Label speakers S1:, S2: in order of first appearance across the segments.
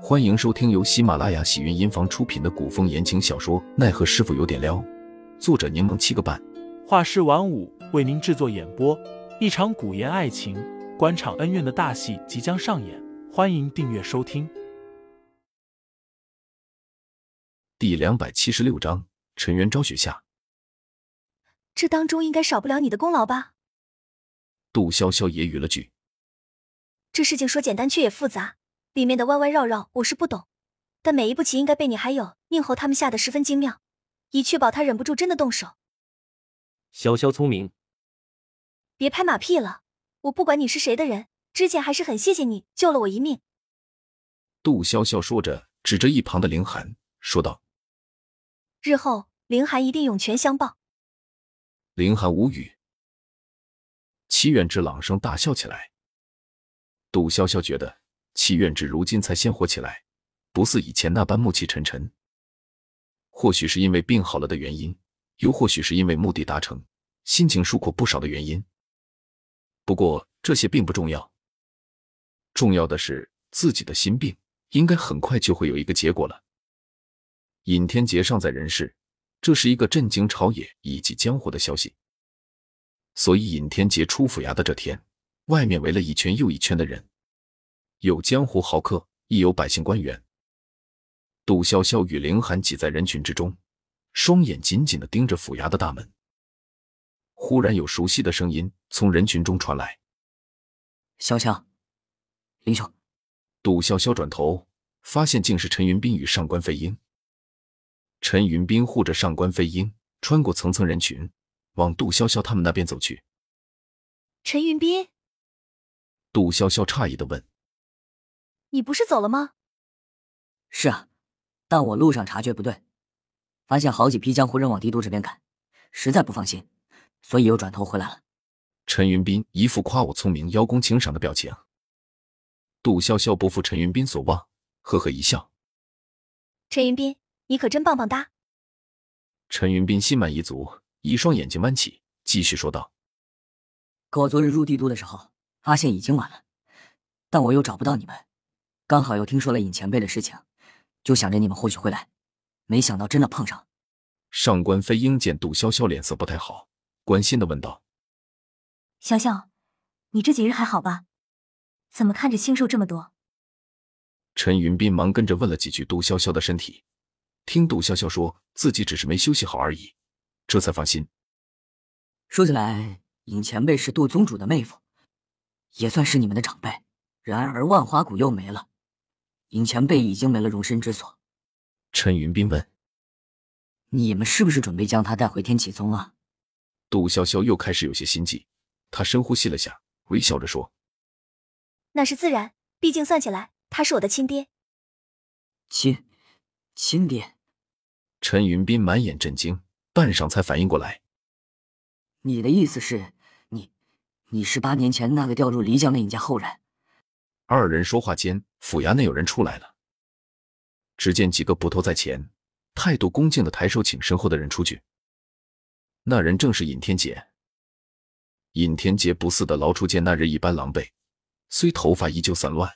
S1: 欢迎收听由喜马拉雅喜云音房出品的古风言情小说《奈何师傅有点撩》，作者柠檬七个半，
S2: 画师晚舞为您制作演播。一场古言爱情、官场恩怨的大戏即将上演，欢迎订阅收听。
S1: 第两百七十六章：陈元昭雪下。
S3: 这当中应该少不了你的功劳吧？
S1: 杜潇潇揶揄了句：“
S3: 这事情说简单却也复杂。”里面的弯弯绕绕我是不懂，但每一步棋应该被你还有宁侯他们下的十分精妙，以确保他忍不住真的动手。
S4: 潇潇聪明，
S3: 别拍马屁了，我不管你是谁的人，之前还是很谢谢你救了我一命。
S1: 杜潇潇说着，指着一旁的凌寒说道：“
S3: 日后凌寒一定涌泉相报。”
S1: 凌寒无语，齐远之朗声大笑起来。杜潇潇觉得。齐院至如今才鲜活起来，不似以前那般暮气沉沉。或许是因为病好了的原因，又或许是因为目的达成，心情舒阔不少的原因。不过这些并不重要，重要的是自己的心病应该很快就会有一个结果了。尹天杰尚在人世，这是一个震惊朝野以及江湖的消息。所以尹天杰出府衙的这天，外面围了一圈又一圈的人。有江湖豪客，亦有百姓官员。杜潇潇与凌寒挤在人群之中，双眼紧紧的盯着府衙的大门。忽然有熟悉的声音从人群中传来：“
S5: 潇潇，林兄。”
S1: 杜潇潇转头，发现竟是陈云斌与上官飞鹰。陈云斌护着上官飞鹰，穿过层层人群，往杜潇潇他们那边走去。
S3: 陈云斌，
S1: 杜潇潇诧异的问。
S3: 你不是走了吗？
S5: 是啊，但我路上察觉不对，发现好几批江湖人往帝都这边赶，实在不放心，所以又转头回来了。
S1: 陈云斌一副夸我聪明、邀功请赏的表情。杜潇潇不负陈云斌所望，呵呵一笑：“
S3: 陈云斌，你可真棒棒哒。”
S1: 陈云斌心满意足，一双眼睛弯起，继续说道：“
S5: 可我昨日入帝都的时候，发现已经晚了，但我又找不到你们。”刚好又听说了尹前辈的事情，就想着你们或许会来，没想到真的碰上。
S1: 上官飞鹰见杜潇潇脸色不太好，关心的问道：“
S3: 潇潇，你这几日还好吧？怎么看着清瘦这么多？”
S1: 陈云斌忙跟着问了几句杜潇潇的身体，听杜潇潇说自己只是没休息好而已，这才放心。
S5: 说起来，尹前辈是杜宗主的妹夫，也算是你们的长辈。然而万花谷又没了。尹前辈已经没了容身之所，
S1: 陈云斌问：“
S5: 你们是不是准备将他带回天启宗啊？”
S1: 杜潇潇又开始有些心悸，他深呼吸了下，微笑着说：“
S3: 那是自然，毕竟算起来，他是我的亲爹。”
S5: 亲，亲爹？
S1: 陈云斌满眼震惊，半晌才反应过来：“
S5: 你的意思是，你，你是八年前那个掉入漓江的尹家后人？”
S1: 二人说话间，府衙内有人出来了。只见几个捕头在前，态度恭敬的抬手请身后的人出去。那人正是尹天杰。尹天杰不似的劳初见那日一般狼狈，虽头发依旧散乱，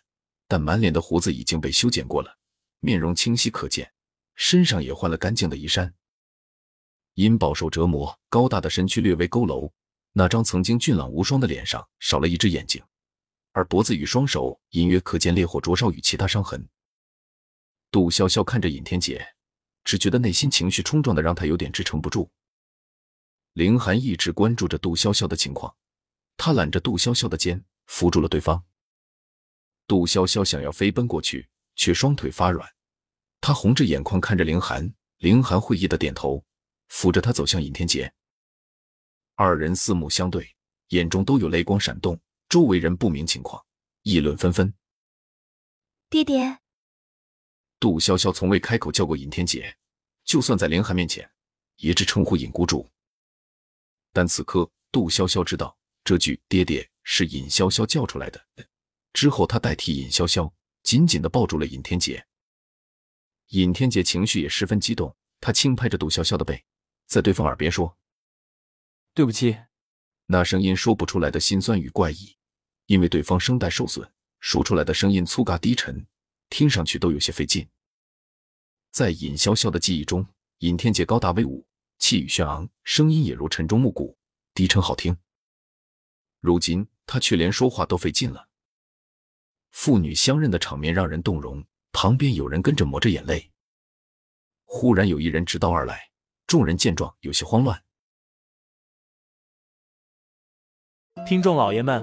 S1: 但满脸的胡子已经被修剪过了，面容清晰可见，身上也换了干净的衣衫。因饱受折磨，高大的身躯略微佝偻，那张曾经俊朗无双的脸上少了一只眼睛。而脖子与双手隐约可见烈火灼烧与其他伤痕。杜潇潇看着尹天杰，只觉得内心情绪冲撞的让他有点支撑不住。凌寒一直关注着杜潇潇的情况，他揽着杜潇潇的肩，扶住了对方。杜潇潇想要飞奔过去，却双腿发软。他红着眼眶看着凌寒，凌寒会意的点头，扶着他走向尹天杰。二人四目相对，眼中都有泪光闪动。周围人不明情况，议论纷纷。
S3: 爹爹，
S1: 杜潇潇从未开口叫过尹天杰，就算在凌寒面前，也只称呼尹谷主。但此刻，杜潇潇知道这句“爹爹”是尹潇潇叫出来的。之后，他代替尹潇潇，紧紧的抱住了尹天杰。尹天杰情绪也十分激动，他轻拍着杜潇潇的背，在对方耳边说：“
S2: 对不起。”
S1: 那声音说不出来的心酸与怪异。因为对方声带受损，说出来的声音粗嘎低沉，听上去都有些费劲。在尹潇潇的记忆中，尹天杰高大威武，气宇轩昂，声音也如晨钟暮鼓，低沉好听。如今他却连说话都费劲了。父女相认的场面让人动容，旁边有人跟着抹着眼泪。忽然有一人直道而来，众人见状有些慌乱。
S2: 听众老爷们，